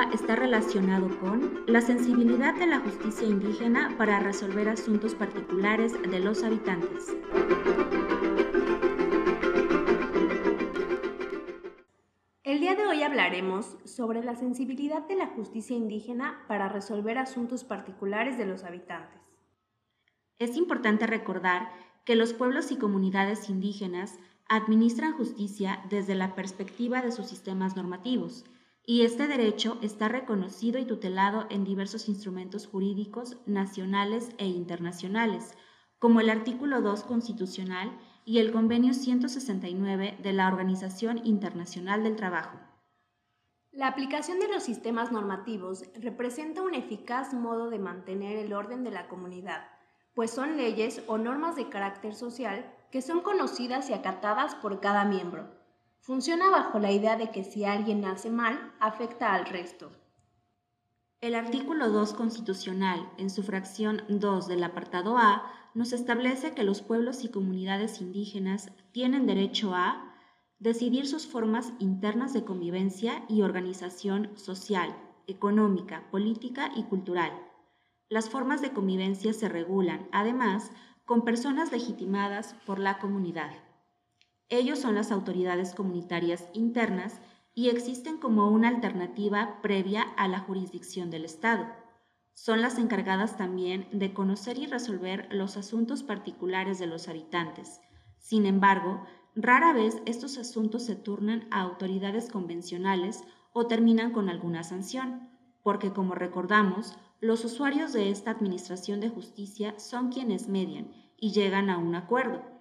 Está relacionado con la sensibilidad de la justicia indígena para resolver asuntos particulares de los habitantes. El día de hoy hablaremos sobre la sensibilidad de la justicia indígena para resolver asuntos particulares de los habitantes. Es importante recordar que los pueblos y comunidades indígenas administran justicia desde la perspectiva de sus sistemas normativos, y este derecho está reconocido y tutelado en diversos instrumentos jurídicos nacionales e internacionales, como el artículo 2 constitucional y el convenio 169 de la Organización Internacional del Trabajo. La aplicación de los sistemas normativos representa un eficaz modo de mantener el orden de la comunidad, pues son leyes o normas de carácter social que son conocidas y acatadas por cada miembro Funciona bajo la idea de que si alguien hace mal, afecta al resto. El artículo 2 constitucional, en su fracción 2 del apartado A, nos establece que los pueblos y comunidades indígenas tienen derecho a decidir sus formas internas de convivencia y organización social, económica, política y cultural. Las formas de convivencia se regulan, además, con personas legitimadas por la comunidad. Ellos son las autoridades comunitarias internas y existen como una alternativa previa a la jurisdicción del Estado. Son las encargadas también de conocer y resolver los asuntos particulares de los habitantes. Sin embargo, rara vez estos asuntos se turnan a autoridades convencionales o terminan con alguna sanción, porque como recordamos, los usuarios de esta Administración de Justicia son quienes median y llegan a un acuerdo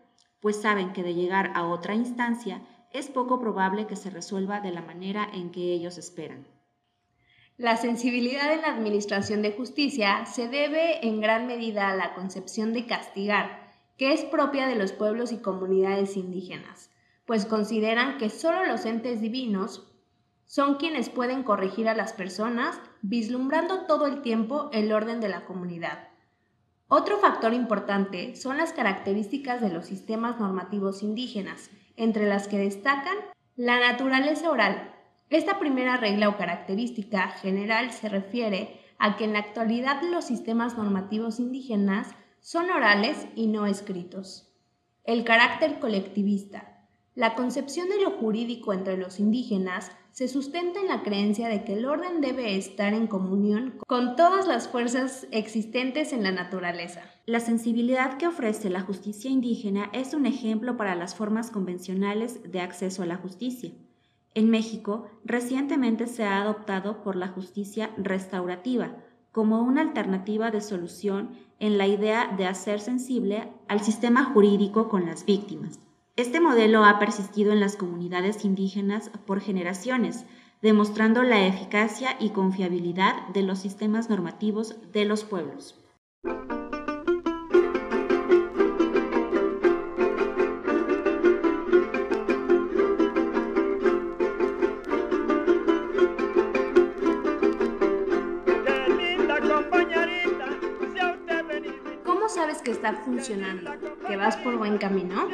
pues saben que de llegar a otra instancia es poco probable que se resuelva de la manera en que ellos esperan. La sensibilidad en la Administración de Justicia se debe en gran medida a la concepción de castigar, que es propia de los pueblos y comunidades indígenas, pues consideran que solo los entes divinos son quienes pueden corregir a las personas, vislumbrando todo el tiempo el orden de la comunidad. Otro factor importante son las características de los sistemas normativos indígenas, entre las que destacan la naturaleza oral. Esta primera regla o característica general se refiere a que en la actualidad los sistemas normativos indígenas son orales y no escritos. El carácter colectivista. La concepción de lo jurídico entre los indígenas se sustenta en la creencia de que el orden debe estar en comunión con todas las fuerzas existentes en la naturaleza. La sensibilidad que ofrece la justicia indígena es un ejemplo para las formas convencionales de acceso a la justicia. En México, recientemente se ha adoptado por la justicia restaurativa como una alternativa de solución en la idea de hacer sensible al sistema jurídico con las víctimas. Este modelo ha persistido en las comunidades indígenas por generaciones, demostrando la eficacia y confiabilidad de los sistemas normativos de los pueblos. ¿Cómo sabes que está funcionando? ¿Que vas por buen camino?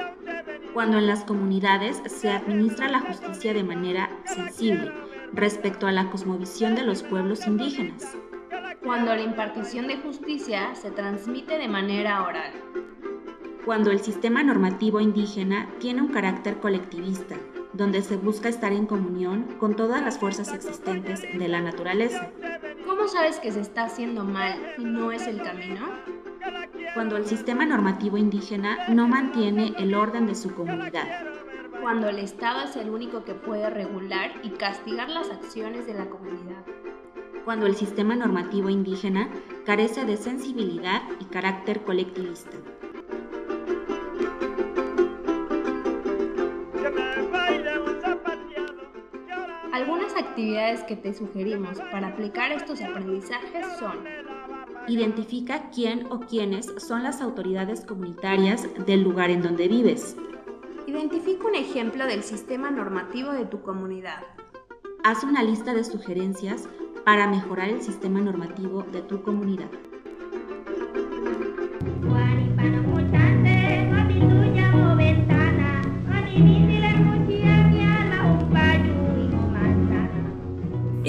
Cuando en las comunidades se administra la justicia de manera sensible respecto a la cosmovisión de los pueblos indígenas. Cuando la impartición de justicia se transmite de manera oral. Cuando el sistema normativo indígena tiene un carácter colectivista, donde se busca estar en comunión con todas las fuerzas existentes de la naturaleza. ¿Cómo sabes que se está haciendo mal y no es el camino? Cuando el sistema normativo indígena no mantiene el orden de su comunidad. Cuando el Estado es el único que puede regular y castigar las acciones de la comunidad. Cuando el sistema normativo indígena carece de sensibilidad y carácter colectivista. Algunas actividades que te sugerimos para aplicar estos aprendizajes son Identifica quién o quiénes son las autoridades comunitarias del lugar en donde vives. Identifica un ejemplo del sistema normativo de tu comunidad. Haz una lista de sugerencias para mejorar el sistema normativo de tu comunidad.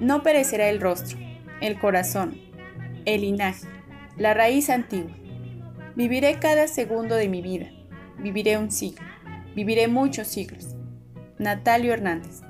No perecerá el rostro, el corazón, el linaje, la raíz antigua. Viviré cada segundo de mi vida. Viviré un siglo. Viviré muchos siglos. Natalio Hernández.